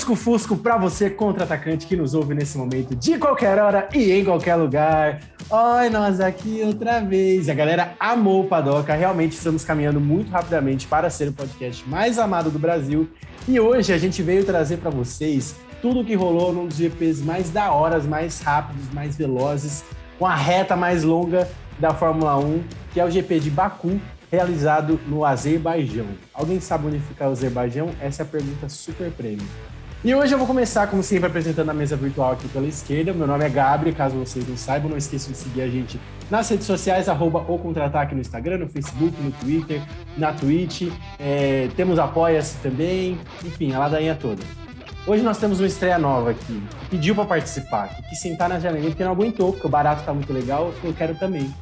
lusco-fusco para você, contra-atacante que nos ouve nesse momento, de qualquer hora e em qualquer lugar. Oi, nós aqui outra vez. A galera amou o Padoca, realmente estamos caminhando muito rapidamente para ser o podcast mais amado do Brasil. E hoje a gente veio trazer para vocês tudo o que rolou num dos GPs mais da horas, mais rápidos, mais velozes, com a reta mais longa da Fórmula 1, que é o GP de Baku, realizado no Azerbaijão. Alguém sabe onde fica o Azerbaijão? Essa é a pergunta super prêmio. E hoje eu vou começar, como sempre, apresentando a mesa virtual aqui pela esquerda. Meu nome é Gabriel, caso vocês não saibam, não esqueçam de seguir a gente nas redes sociais, arroba o Contra-Ataque no Instagram, no Facebook, no Twitter, na Twitch. É, temos Apoia-se também, enfim, a ladainha toda. Hoje nós temos uma estreia nova aqui. Pediu para participar, que quis sentar na janelinha porque não aguentou, porque o barato tá muito legal, eu quero também.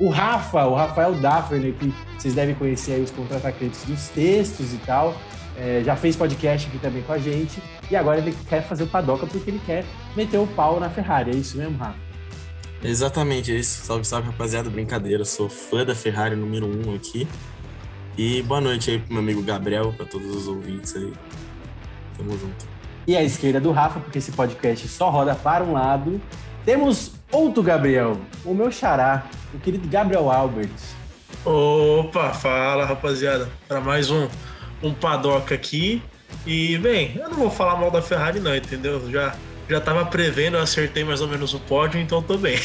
O Rafa, o Rafael Daffer, que vocês devem conhecer aí os contra-atacantes dos textos e tal, é, já fez podcast aqui também com a gente, e agora ele quer fazer o padoca porque ele quer meter o pau na Ferrari, é isso mesmo, Rafa? Exatamente, é isso. Salve, salve, rapaziada. Brincadeira, sou fã da Ferrari número um aqui. E boa noite aí pro meu amigo Gabriel, para todos os ouvintes aí. Tamo junto. E à esquerda do Rafa, porque esse podcast só roda para um lado. Temos outro Gabriel, o meu xará, o querido Gabriel Albert. Opa, fala rapaziada, para mais um, um paddock aqui. E, bem, eu não vou falar mal da Ferrari, não, entendeu? Já, já tava prevendo, eu acertei mais ou menos o pódio, então tô bem.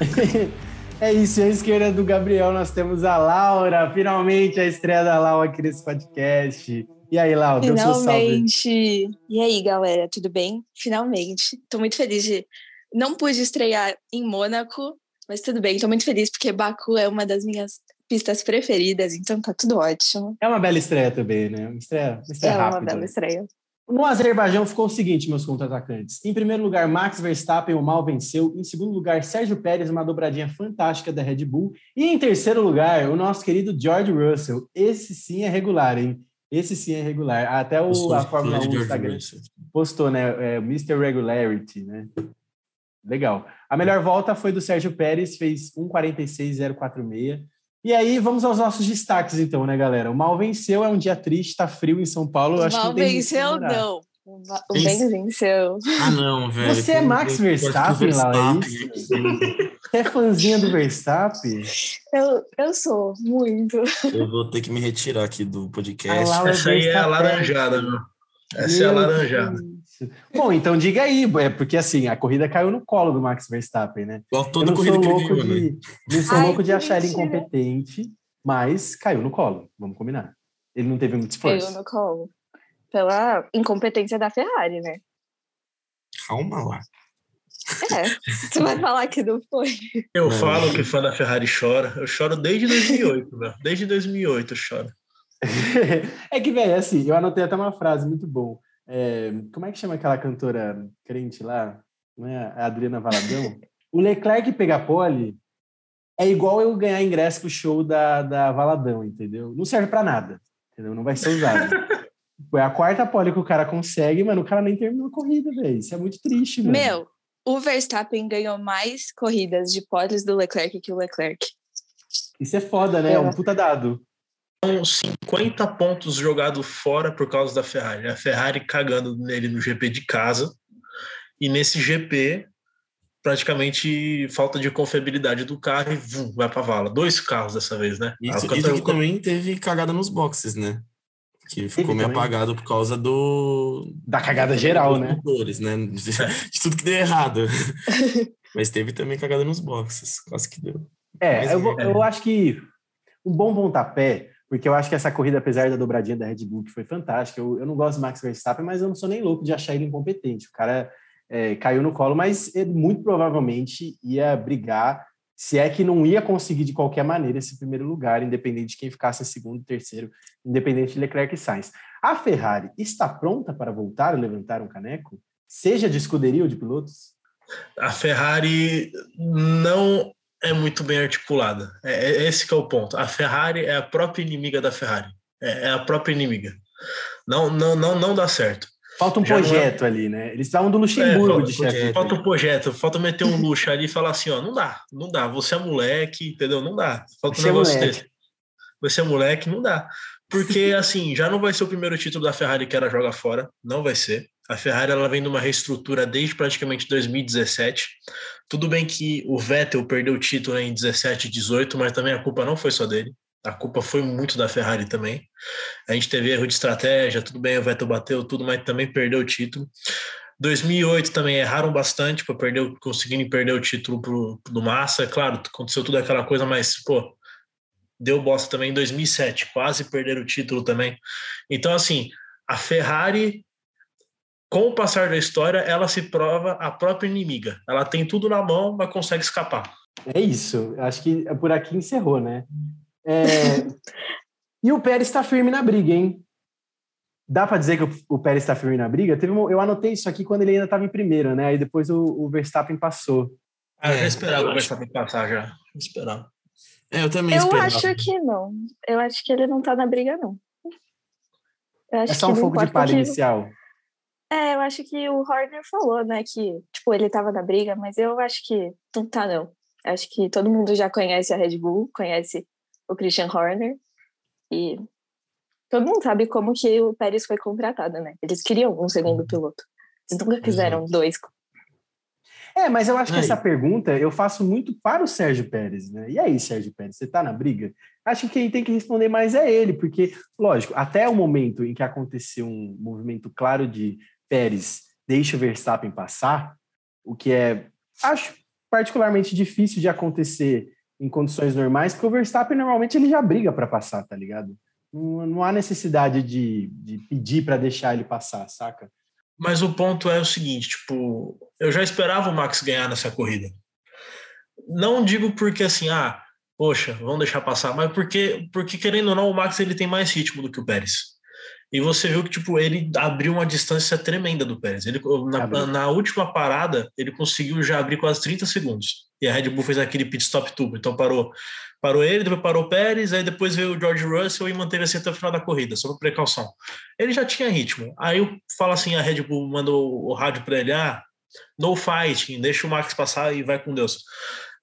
é isso, à esquerda do Gabriel nós temos a Laura, finalmente a estreia da Laura aqui nesse podcast. E aí, Laura, deu seu salve. E aí, galera, tudo bem? Finalmente. Tô muito feliz de não pude estrear em Mônaco, mas tudo bem, estou muito feliz porque Baku é uma das minhas pistas preferidas, então tá tudo ótimo. É uma bela estreia também, né? Uma estreia, uma estreia é rápida. uma bela estreia. No Azerbaijão ficou o seguinte, meus contra-atacantes. Em primeiro lugar, Max Verstappen, o mal venceu. Em segundo lugar, Sérgio Pérez, uma dobradinha fantástica da Red Bull. E em terceiro lugar, o nosso querido George Russell. Esse sim é regular, hein? Esse sim é regular. Até o, a Fórmula 1 do Instagram postou, né? É, Mr. Regularity, né? Legal. A melhor volta foi do Sérgio Pérez, fez 1,46,046. E aí, vamos aos nossos destaques, então, né, galera? O mal venceu, é um dia triste, tá frio em São Paulo. O acho mal que venceu, não. O bem venceu. Ah, não, velho. Você é Max Verstappen, lá, é isso? Você é fãzinha do Verstappen? Eu, eu sou, muito. Eu vou ter que me retirar aqui do podcast. Essa aí é a laranjada, meu. Essa Meu é a laranjada. Bom, então diga aí, é porque assim, a corrida caiu no colo do Max Verstappen, né? Igual toda eu não corrida sou louco viu, de, né? Não sou Ai, louco de achar mentira. ele incompetente, mas caiu no colo, vamos combinar. Ele não teve muito esforço. Caiu no colo. Pela incompetência da Ferrari, né? Calma lá. É, você vai falar que não foi. Eu não. falo que fã da Ferrari chora. Eu choro desde 2008, meu. Desde 2008 eu choro. é que, velho, assim, eu anotei até uma frase muito boa. É, como é que chama aquela cantora crente lá? Não é a Adriana Valadão? o Leclerc pegar pole é igual eu ganhar ingresso pro show da, da Valadão, entendeu? Não serve para nada, entendeu? Não vai ser usado. Foi a quarta pole que o cara consegue, mano, o cara nem terminou a corrida, velho. Isso é muito triste, mano. Meu, o Verstappen ganhou mais corridas de poles do Leclerc que o Leclerc. Isso é foda, né? É um puta dado. São 50 pontos jogados fora por causa da Ferrari. A Ferrari cagando nele no GP de casa. E nesse GP, praticamente falta de confiabilidade do carro e vum, vai pra vala. Dois carros dessa vez, né? Isso, isso que também teve cagada nos boxes, né? Que ficou meio apagado por causa do. Da cagada geral, né? Motores, né? De, de, tudo que deu errado. Mas teve também cagada nos boxes. Quase que deu. É, eu, é. eu acho que um bom pontapé porque eu acho que essa corrida, apesar da dobradinha da Red Bull, que foi fantástica, eu, eu não gosto do Max Verstappen, mas eu não sou nem louco de achar ele incompetente. O cara é, caiu no colo, mas ele muito provavelmente ia brigar, se é que não ia conseguir de qualquer maneira esse primeiro lugar, independente de quem ficasse em segundo, terceiro, independente de Leclerc e Sainz. A Ferrari está pronta para voltar a levantar um caneco, seja de escuderia ou de pilotos? A Ferrari não é muito bem articulada. É, é, esse que é o ponto. A Ferrari é a própria inimiga da Ferrari. É, é a própria inimiga. Não, não, não, não dá certo. Falta um Já projeto é... ali, né? Eles estavam do Luxemburgo é, de chefe. Falta um projeto, falta meter um luxo ali e falar assim, ó, não dá, não dá. Você é moleque, entendeu? Não dá. Falta um negócio moleque. desse. Você é moleque, não dá. Porque, assim, já não vai ser o primeiro título da Ferrari que ela joga fora. Não vai ser. A Ferrari ela vem de uma reestrutura desde praticamente 2017. Tudo bem que o Vettel perdeu o título em 17 e 18, mas também a culpa não foi só dele. A culpa foi muito da Ferrari também. A gente teve erro de estratégia, tudo bem, o Vettel bateu tudo, mas também perdeu o título. 2008 também erraram bastante para perder, conseguirem perder o título pro, do Massa. Claro, aconteceu tudo aquela coisa, mas pô, deu bosta também em 2007, quase perderam o título também. Então assim, a Ferrari com o passar da história, ela se prova a própria inimiga. Ela tem tudo na mão, mas consegue escapar. É isso. Acho que por aqui encerrou, né? É... e o Pérez está firme na briga, hein? Dá para dizer que o, Pérez está firme na briga? Teve um, eu anotei isso aqui quando ele ainda estava em primeiro, né? Aí depois o, o Verstappen passou. Ah, eu já esperava o Verstappen passar já. Eu esperava. É, eu também Eu esperava. acho que não. Eu acho que ele não está na briga, não. é só um fogo de palha que... inicial. É, eu acho que o Horner falou, né, que, tipo, ele estava na briga, mas eu acho que não tá, não. Acho que todo mundo já conhece a Red Bull, conhece o Christian Horner, e todo mundo sabe como que o Pérez foi contratado, né? Eles queriam um segundo piloto. Eles nunca quiseram dois. É, mas eu acho que essa pergunta eu faço muito para o Sérgio Pérez, né? E aí, Sérgio Pérez, você tá na briga? Acho que quem tem que responder mais é ele, porque, lógico, até o momento em que aconteceu um movimento claro de Pérez deixa o Verstappen passar, o que é, acho, particularmente difícil de acontecer em condições normais, porque o Verstappen normalmente ele já briga para passar, tá ligado? Não, não há necessidade de, de pedir para deixar ele passar, saca? Mas o ponto é o seguinte, tipo, eu já esperava o Max ganhar nessa corrida. Não digo porque assim, ah, poxa, vamos deixar passar, mas porque, porque querendo ou não, o Max ele tem mais ritmo do que o Pérez. E você viu que tipo ele abriu uma distância tremenda do Pérez. Ele na, na, última parada ele conseguiu já abrir quase 30 segundos. E a Red Bull fez aquele pit stop tubo. Então parou, parou ele, depois parou o Pérez, aí depois veio o George Russell e manteve assim até o final da corrida, só por precaução. Ele já tinha ritmo. Aí eu falo assim, a Red Bull mandou o rádio para ele, ah, no fighting, deixa o Max passar e vai com Deus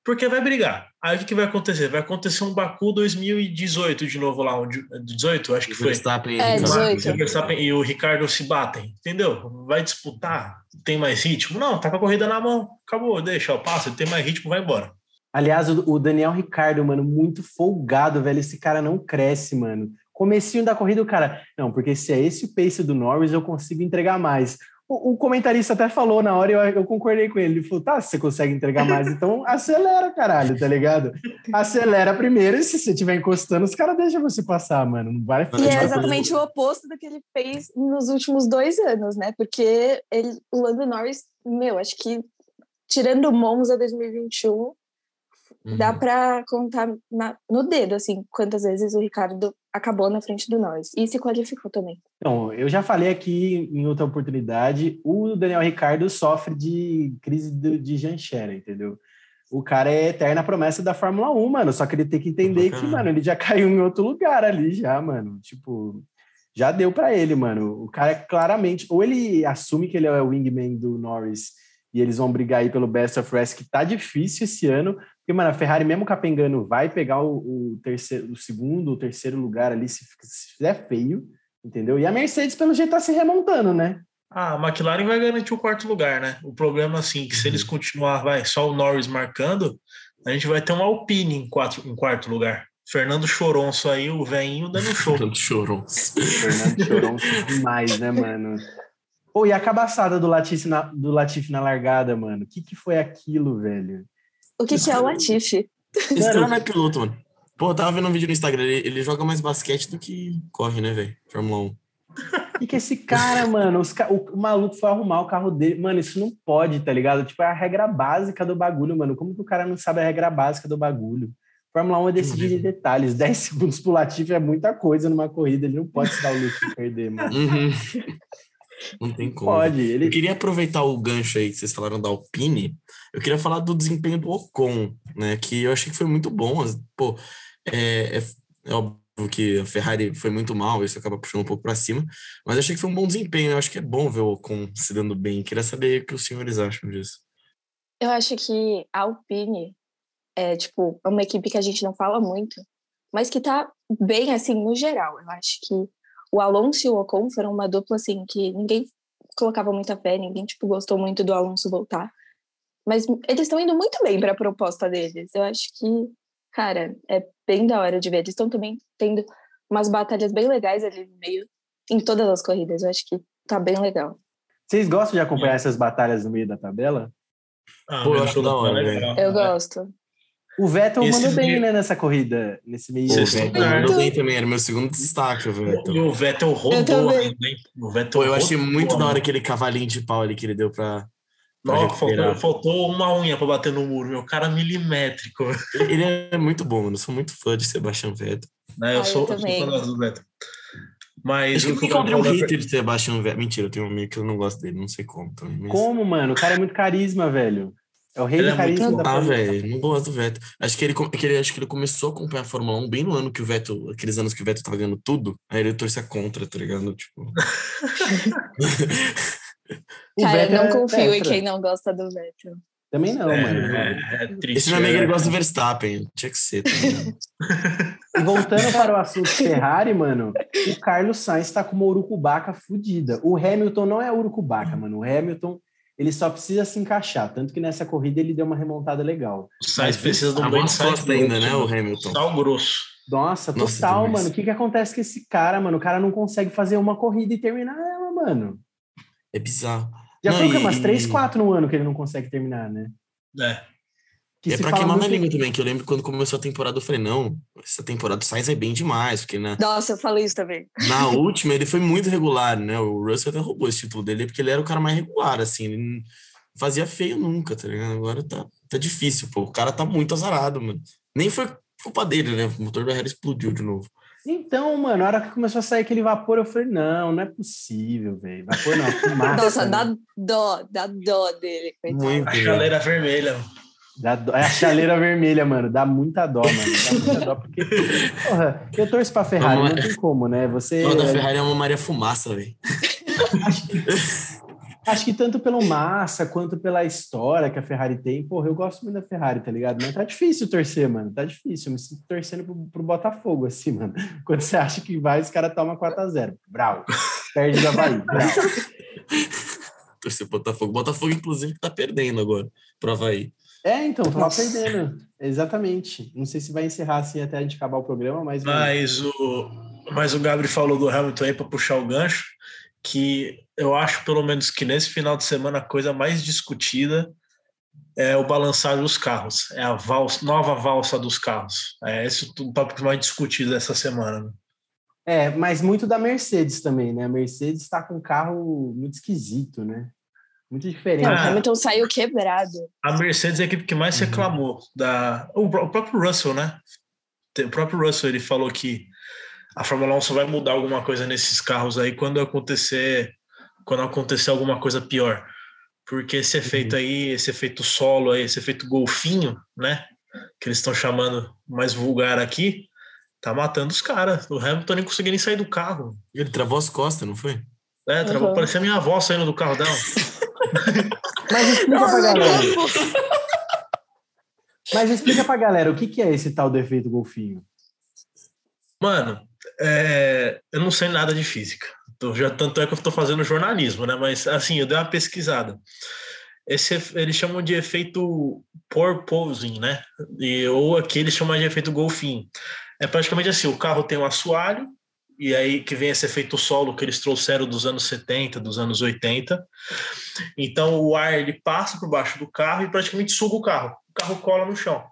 porque vai brigar. Aí o que, vai acontecer? Vai acontecer um Baku 2018 de novo lá, 18, acho que foi. Verstappen, é, 18. O Verstappen e o Ricardo se batem, entendeu? Vai disputar, tem mais ritmo? Não, tá com a corrida na mão, acabou, deixa, ó, passa, tem mais ritmo, vai embora. Aliás, o Daniel Ricardo, mano, muito folgado, velho, esse cara não cresce, mano. Comecinho da corrida, o cara, não, porque se é esse o pace do Norris, eu consigo entregar mais o, o, comentarista até falou na hora e eu, eu, concordei com ele. Ele falou: tá, se você consegue entregar mais, então acelera, caralho, tá ligado? Acelera primeiro e se você estiver encostando, os caras deixam você passar, mano. Não vai E é exatamente o oposto do que ele fez nos últimos dois anos, né? Porque ele, o Lando Norris, meu, acho que tirando o Monza 2021, Uhum. Dá para contar na, no dedo, assim, quantas vezes o Ricardo acabou na frente do Norris. E se qualificou também. Então, eu já falei aqui em outra oportunidade, o Daniel Ricardo sofre de crise de, de Janchera, entendeu? O cara é eterna promessa da Fórmula 1, mano. Só que ele tem que entender que, mano, ele já caiu em outro lugar ali, já, mano. Tipo, já deu para ele, mano. O cara é claramente. Ou ele assume que ele é o wingman do Norris e eles vão brigar aí pelo Best of Rest, que tá difícil esse ano, porque, mano, a Ferrari, mesmo capengando, vai pegar o, o terceiro, o segundo, o terceiro lugar ali, se, se fizer feio, entendeu? E a Mercedes, pelo jeito, tá se remontando, né? Ah, a McLaren vai garantir o quarto lugar, né? O problema, assim, que se eles uhum. continuar, vai, só o Norris marcando, a gente vai ter um Alpine em, quatro, em quarto lugar. Fernando Choronço aí, o veinho dando show. Fernando Choronço. Fernando Choronço demais, né, mano? Pô, e a cabaçada do Latifi na, do Latifi na largada, mano? O que, que foi aquilo, velho? O que, que é o Latifi? Esse cara não é piloto, mano. Pô, eu tava vendo um vídeo no Instagram, ele, ele joga mais basquete do que corre, né, velho? Fórmula 1. E que esse cara, mano, os, o, o, maluco foi arrumar o carro dele. Mano, isso não pode, tá ligado? Tipo, é a regra básica do bagulho, mano. Como que o cara não sabe a regra básica do bagulho? Fórmula 1 é decidir em detalhes. 10 segundos pro Latifi é muita coisa numa corrida. Ele não pode se dar o luxo de perder, mano. Uhum. Não tem como. Pode. Ele... Eu queria aproveitar o gancho aí que vocês falaram da Alpine. Eu queria falar do desempenho do Ocon, né? Que eu achei que foi muito bom. Pô, é, é, é óbvio que a Ferrari foi muito mal, isso acaba puxando um pouco para cima, mas eu achei que foi um bom desempenho. Eu acho que é bom ver o Ocon se dando bem. Queria saber o que os senhores acham disso. Eu acho que a Alpine é tipo é uma equipe que a gente não fala muito, mas que tá bem assim no geral. Eu acho que o Alonso e o Ocon foram uma dupla assim que ninguém colocava muita fé, ninguém, tipo, gostou muito do Alonso voltar. Mas eles estão indo muito bem para a proposta deles. Eu acho que, cara, é bem da hora de ver. Eles estão também tendo umas batalhas bem legais ali no meio, em todas as corridas. Eu acho que tá bem legal. Vocês gostam de acompanhar essas batalhas no meio da tabela? Ah, Pô, eu acho da hora, velho. Eu gosto. O Vettel Esse mandou bem, né, nessa corrida, nesse meio. O Vettel mandou bem também, era meu segundo destaque, o Vettel. E o Vettel roubou ainda, O Vettel Pô, eu achei muito da hora aquele cavalinho de pau ali que ele deu pra. Não, faltou, faltou, uma unha pra bater no muro, meu cara milimétrico. Ele é muito bom, mano. Eu sou muito fã de Sebastian Vettel. É, eu, ah, sou, eu sou fã do Vettel. Mas Acho que eu encontrei um hater de Sebastian Vettel. Mentira, eu tenho um amigo que eu não gosto dele, não sei como também. Mas... Como, mano? O cara é muito carisma, velho. É o rei ele do carisma. É ah, velho, não gosto do Vettel. Acho que, ele, que ele, acho que ele começou a acompanhar a Fórmula 1 bem no ano que o Vettel, aqueles anos que o Vettel tava ganhando tudo, aí ele torcia contra, tá ligado? Tipo. Cara, eu não é confio em quem não gosta do Vettel. Também não, é, mano. É, é triste. Esse meu amigo ele é. gosta do Verstappen. Tinha que ser. Tá e voltando para o assunto Ferrari, mano, o Carlos Sainz tá com uma urucubaca fodida. O Hamilton não é urucubaca, mano. O Hamilton ele só precisa se encaixar. Tanto que nessa corrida ele deu uma remontada legal. O Sainz precisa de um bom Sainz ainda, né, o Hamilton? Sal grosso. Nossa, Nossa total, demais. mano. O que que acontece com esse cara, mano? O cara não consegue fazer uma corrida e terminar ela, mano. É bizarro. Já não, foi e... umas 3, 4 no ano que ele não consegue terminar, né? É. Que é pra queimar na língua também, que eu lembro quando começou a temporada, eu falei, não, essa temporada do Sainz é bem demais, porque na... Nossa, eu falei isso também. Na última, ele foi muito regular, né? O Russell até roubou esse título dele, porque ele era o cara mais regular, assim, ele fazia feio nunca, tá ligado? Agora tá, tá difícil, pô. O cara tá muito azarado, mano. Nem foi culpa dele, né? O motor da Harry explodiu de novo. Então, mano, na hora que começou a sair aquele vapor, eu falei, não, não é possível, velho. Vapor não, fumaça. Nossa, né? dá dó, dá dó dele. Coitado. Muito, a chaleira vermelha. Dá dó, é a chaleira vermelha, mano. Dá muita dó, mano. Dá muita dó, porque, porra, eu torço pra Ferrari, não tem como, né? Você... Toda Ferrari é uma Maria Fumaça, velho. Acho que tanto pelo massa quanto pela história que a Ferrari tem, porra, eu gosto muito da Ferrari, tá ligado? Mas tá difícil torcer, mano. Tá difícil. Eu me sinto torcendo pro, pro Botafogo, assim, mano. Quando você acha que vai, os caras tomam 4x0. Brau. Perde da Bahia. Brau. Torcer pro Botafogo. Botafogo, inclusive, tá perdendo agora pro Havaí. É, então, tava Nossa. perdendo. Exatamente. Não sei se vai encerrar assim até a gente acabar o programa, mas. Mas o, mas o Gabriel falou do Hamilton aí para puxar o gancho que eu acho, pelo menos, que nesse final de semana a coisa mais discutida é o balançar dos carros, é a valsa, nova valsa dos carros. É esse o tópico mais discutido dessa semana. Né? É, mas muito da Mercedes também, né? A Mercedes está com um carro muito esquisito, né? Muito diferente. Não, o Hamilton saiu quebrado. A Mercedes é a equipe que mais uhum. reclamou da. O, o próprio Russell, né? O próprio Russell ele falou que a Fórmula 1 só vai mudar alguma coisa nesses carros aí quando acontecer quando acontecer alguma coisa pior. Porque esse efeito uhum. aí, esse efeito solo aí, esse efeito golfinho, né? Que eles estão chamando mais vulgar aqui, tá matando os caras. O Hamilton nem conseguia nem sair do carro. Ele travou as costas, não foi? É, travou. Uhum. Parecia minha avó saindo do carro dela. Mas explica pra galera. Mas explica pra galera o que, que é esse tal do efeito golfinho. Mano, é, eu não sei nada de física. Tô, já, tanto é que eu estou fazendo jornalismo, né? Mas assim, eu dei uma pesquisada. Esse eles chamam de efeito porpoising, né? E, ou aqui eles chamam de efeito golfinho. É praticamente assim: o carro tem um assoalho, e aí que vem esse efeito solo que eles trouxeram dos anos 70, dos anos 80. Então o ar ele passa por baixo do carro e praticamente suga o carro. O carro cola no chão.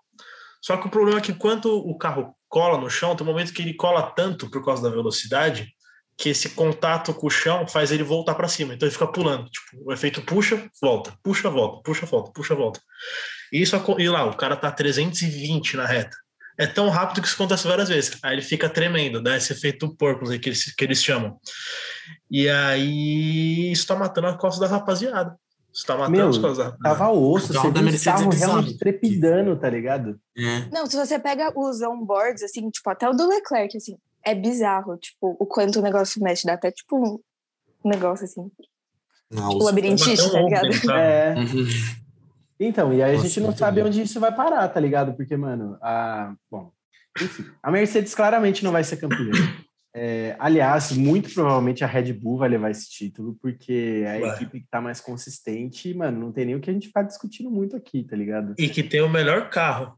Só que o problema é que quando o carro cola no chão, tem um momento que ele cola tanto por causa da velocidade que esse contato com o chão faz ele voltar para cima. Então ele fica pulando. Tipo, o efeito puxa, volta, puxa, volta, puxa, volta, puxa, volta. E isso e lá, o cara tá 320 na reta. É tão rápido que isso acontece várias vezes. Aí ele fica tremendo, dá esse efeito porpoise que eles, que eles chamam. E aí isso tá matando a costa da rapaziada. Você tá matando Meu, as coisas. Tava osso, você viu o carro é realmente trepidando, tá ligado? É. Não, se você pega os onboards, assim, tipo, até o do Leclerc, assim, é bizarro, tipo, o quanto o negócio mexe, dá até, tipo, um negócio, assim, Nossa. tipo, labirintite, tá ligado? É. Então, e aí Nossa, a gente não sabe bom. onde isso vai parar, tá ligado? Porque, mano, a... Bom, enfim, a Mercedes claramente não vai ser campeã. É, aliás, muito provavelmente a Red Bull vai levar esse título, porque é a Vai. equipe que tá mais consistente mano, não tem nem o que a gente ficar discutindo muito aqui, tá ligado? E que tem o melhor carro.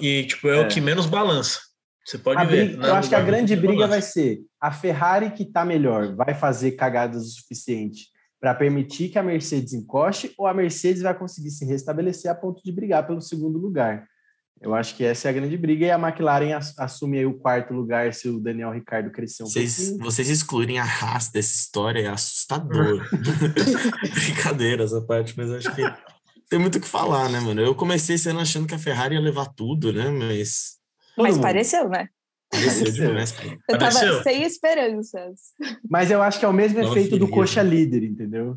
E, tipo, é, É. o que menos balança. Você pode A ver. briga- né? eu acho que a vai grande briga vai balança. ser a Ferrari que tá melhor, vai fazer cagadas o suficiente para permitir que a Mercedes encoste, ou a Mercedes vai conseguir se restabelecer a ponto de brigar pelo segundo lugar. Eu acho que essa é a grande briga e a McLaren ass- assume aí o quarto lugar se o Daniel Ricciardo crescer um Vocês, pouquinho. vocês excluírem a Haas dessa história é assustador. Brincadeira essa parte, mas acho que tem muito o que falar, né, mano? Eu comecei ano achando que a Ferrari ia levar tudo, né? Mas Mas mundo. pareceu, né? pareceu demais. Eu tava Pareceu. sem esperanças. Mas eu acho que é o mesmo Tava efeito do coxa líder, entendeu?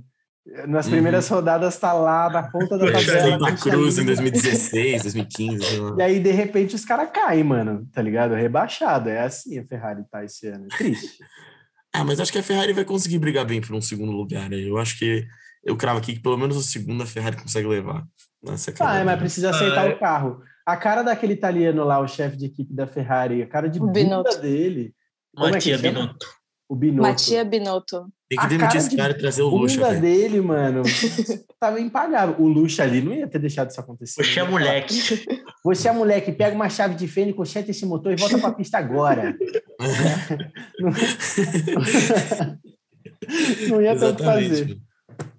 Nas Uhum. primeiras rodadas tá lá na ponta da tabela. Santa Cruz em líder. 2016, 2015, sei lá. E aí, de repente, os caras caem, mano, tá ligado? Rebaixado. É assim a Ferrari tá esse ano. É triste. Ah, mas acho que a Ferrari vai conseguir brigar bem por um segundo lugar. aí. Eu acho que eu cravo aqui que pelo menos o segundo a Ferrari consegue levar. Nessa Ah, cadeira. mas precisa aceitar Ah, é. o carro. A cara daquele italiano lá, o chefe de equipe da Ferrari, a cara de bunda dele. Como é? Binotto. O Binotto. Matia Binotto. Tem que a demitir esse de cara e trazer o luxo, velho. dele, mano, tava impagável. O luxo ali não ia ter deixado isso acontecer. Você é ia falar, moleque. Você é moleque, pega uma chave de fênix, conserta esse motor e volta pra pista agora. não, não ia ter o que fazer.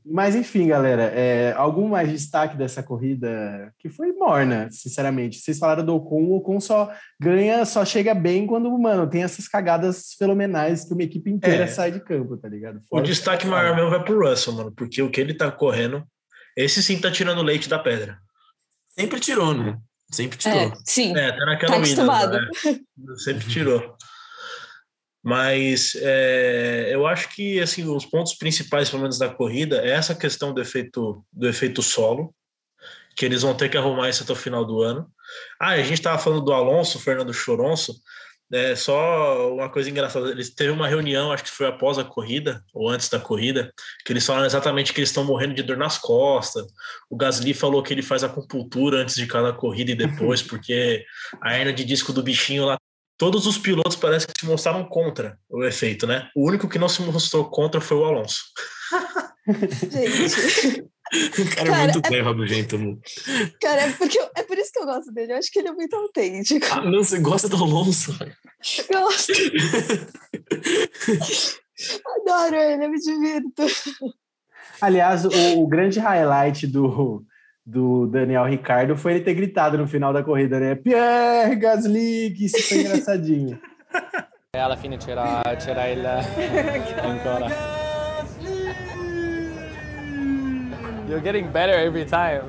Mas enfim, galera, é, algum mais destaque dessa corrida que foi morna, sinceramente. Vocês falaram do Ocon, o Ocon só ganha, só chega bem quando, mano, tem essas cagadas fenomenais que uma equipe inteira É. sai de campo, tá ligado? O Fora destaque isso, maior mesmo vai pro Russell, mano, porque o que ele tá correndo, esse sim tá tirando leite da pedra. Sempre tirou, né? Sempre tirou. É, sim. É, tá naquela Tá acostumado. né? Sempre tirou. Mas é, eu acho que assim os pontos principais, pelo menos da corrida, é essa questão do efeito do efeito solo, que eles vão ter que arrumar isso até o final do ano. Ah, a gente estava falando do Alonso, Fernando Choronço. É, só uma coisa engraçada, eles teve uma reunião, acho que foi após a corrida, ou antes da corrida, que eles falaram exatamente que eles estão morrendo de dor nas costas. O Gasly falou que ele faz acupuntura antes de cada corrida e depois, porque a hernia de disco do bichinho lá. Todos os pilotos parece que se mostraram contra o efeito, né? O único que não se mostrou contra foi o Alonso. Gente, O cara, é Cara, muito bem, rabugento. mano. cara, é, porque eu- é por isso que eu gosto dele. Eu acho que ele é muito autêntico. Ah, não, você gosta do Alonso? Eu gosto. Adoro ele, eu me divirto. Aliás, o, o grande highlight do, do Daniel Ricardo foi ele ter gritado no final da corrida, né? Pierre Gasly, que isso foi engraçadinho. E alla fine c'era, c'era il ancora. You're getting better every time.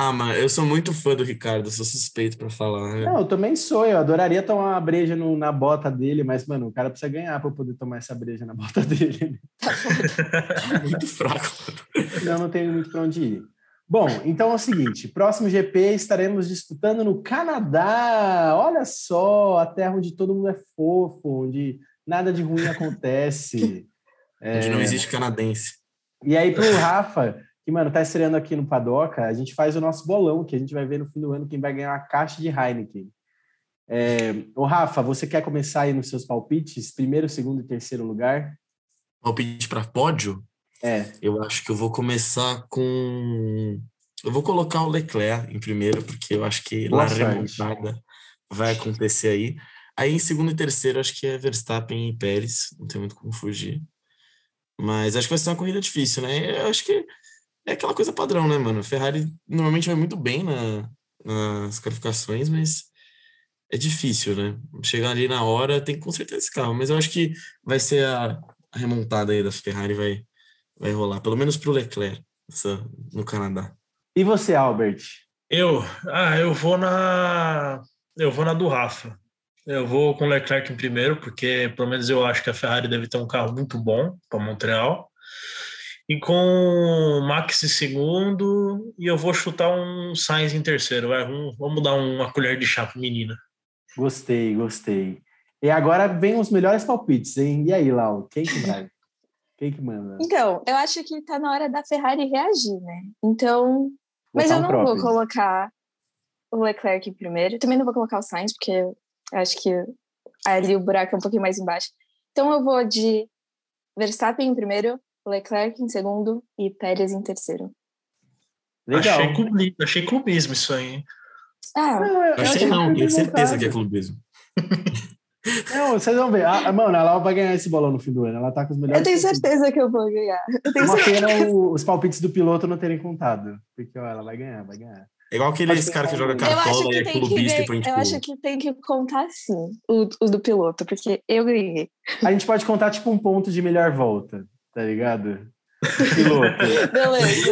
Ah, mas eu sou muito fã do Ricardo, sou suspeito pra falar. né? Não, eu também sou, eu adoraria tomar uma breja no- na bota dele, mas, mano, o cara precisa ganhar para poder tomar essa breja na bota dele. Muito fraco. Não, não tenho muito para onde ir. Bom, então é o seguinte: próximo GP estaremos disputando no Canadá. Olha só, a terra onde todo mundo é fofo, onde nada de ruim acontece. Onde não existe canadense. E aí, pro Rafa, que, mano, tá estreando aqui no Padoca, a gente faz o nosso bolão, que a gente vai ver no fim do ano quem vai ganhar uma caixa de Heineken. É, ô, Rafa, você quer começar aí nos seus palpites? Primeiro, segundo e terceiro lugar? Palpite pra pódio? É, Eu acho que eu vou começar com. Eu vou colocar o Leclerc em primeiro, porque eu acho que Boa lá sorte. remontada vai acontecer aí. Aí em segundo e terceiro, acho que é Verstappen e Pérez, não tem muito como fugir. Mas acho que vai ser uma corrida difícil, né? Eu acho que é aquela coisa padrão, né, mano? Ferrari normalmente vai muito bem na, nas qualificações, mas é difícil, né? Chegar ali na hora tem que consertar esse carro, mas eu acho que vai ser a, a remontada aí da Ferrari, vai, vai rolar, pelo menos pro Leclerc essa, no Canadá. E você, Albert? Eu, ah, eu vou na, eu vou na do Rafa. Eu vou com o Leclerc em primeiro, porque pelo menos eu acho que a Ferrari deve ter um carro muito bom para Montreal. E com o Max em segundo, e eu vou chutar um Sainz em terceiro. Vai, vamos, vamos dar uma colher de chá pro menina. Gostei, gostei. E agora vem os melhores palpites, hein? E aí, Lau, quem que vai? Quem que manda? Então, eu acho que tá na hora da Ferrari reagir, né? Então. Mas eu um não vou próprio. colocar o Leclerc em primeiro. Também não vou colocar o Sainz, porque eu acho que ali o buraco é um pouquinho mais embaixo. Então eu vou de Verstappen em primeiro, Leclerc em segundo e Pérez em terceiro. Legal. Achei, clube, achei clubismo isso aí. hein? Ah, Não, eu- Achei não, que tenho certeza que é clubismo. Não, vocês vão ver. Ah, mano, ela vai ganhar esse bolão no fim do ano. Ela tá com os melhores. eu tenho certeza que eu vou ganhar. Eu tenho Uma certeza. pena o- os palpites do piloto não terem contado. Porque, ó, ela vai ganhar, vai ganhar. É igual aquele esse cara que joga cartola e é clubista e põe tipo. eu acho que tem que contar sim o, o do piloto, porque eu ganhei. A gente pode contar, tipo, um ponto de melhor volta, tá ligado? Piloto. Beleza.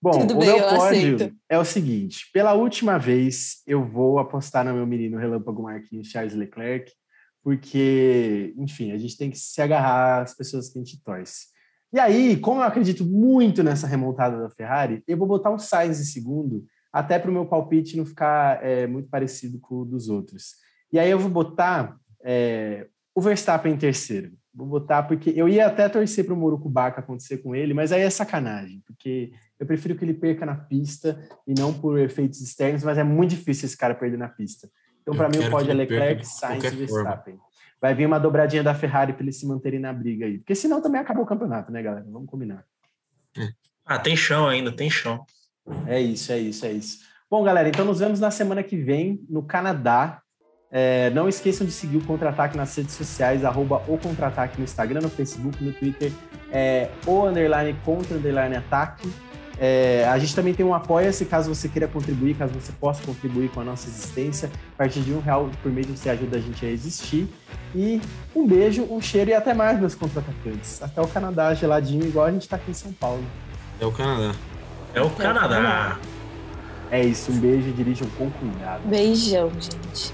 Bom, Tudo o bem, meu eu pódio é o seguinte: pela última vez, eu vou apostar no meu menino Relâmpago Marquinhos Charles Leclerc, porque, enfim, a gente tem que se agarrar às pessoas que a gente torce. E aí, como eu acredito muito nessa remontada da Ferrari, eu vou botar o Sainz em segundo, até para o meu palpite não ficar é, muito parecido com o dos outros. E aí eu vou botar é, o Verstappen em terceiro. Vou botar porque eu ia até torcer para o Murucubaca acontecer com ele, mas aí é sacanagem, porque eu prefiro que ele perca na pista e não por efeitos externos, mas é muito difícil esse cara perder na pista. Então, para mim, o pódio é Leclerc, Sainz e qualquer forma. Verstappen. Vai vir uma dobradinha da Ferrari para eles se manterem na briga aí. Porque senão também acabou o campeonato, né, galera? Vamos combinar. Ah, tem chão ainda, tem chão. É isso, é isso, é isso. Bom, galera, então nos vemos na semana que vem no Canadá. É, não esqueçam de seguir o Contra-Ataque nas redes sociais, arroba o Contra-Ataque no Instagram, no Facebook, no Twitter, é, o underline contra underline ataque. É, a gente também tem um apoia-se caso você queira contribuir, caso você possa contribuir com a nossa existência. A partir de um real por mês você ajuda a gente a existir. E um beijo, um cheiro e até mais, meus contra-atacantes. Até o Canadá geladinho, igual a gente tá aqui em São Paulo. É o Canadá. É o Canadá. É isso, um beijo e dirijam com cuidado. Beijão, gente.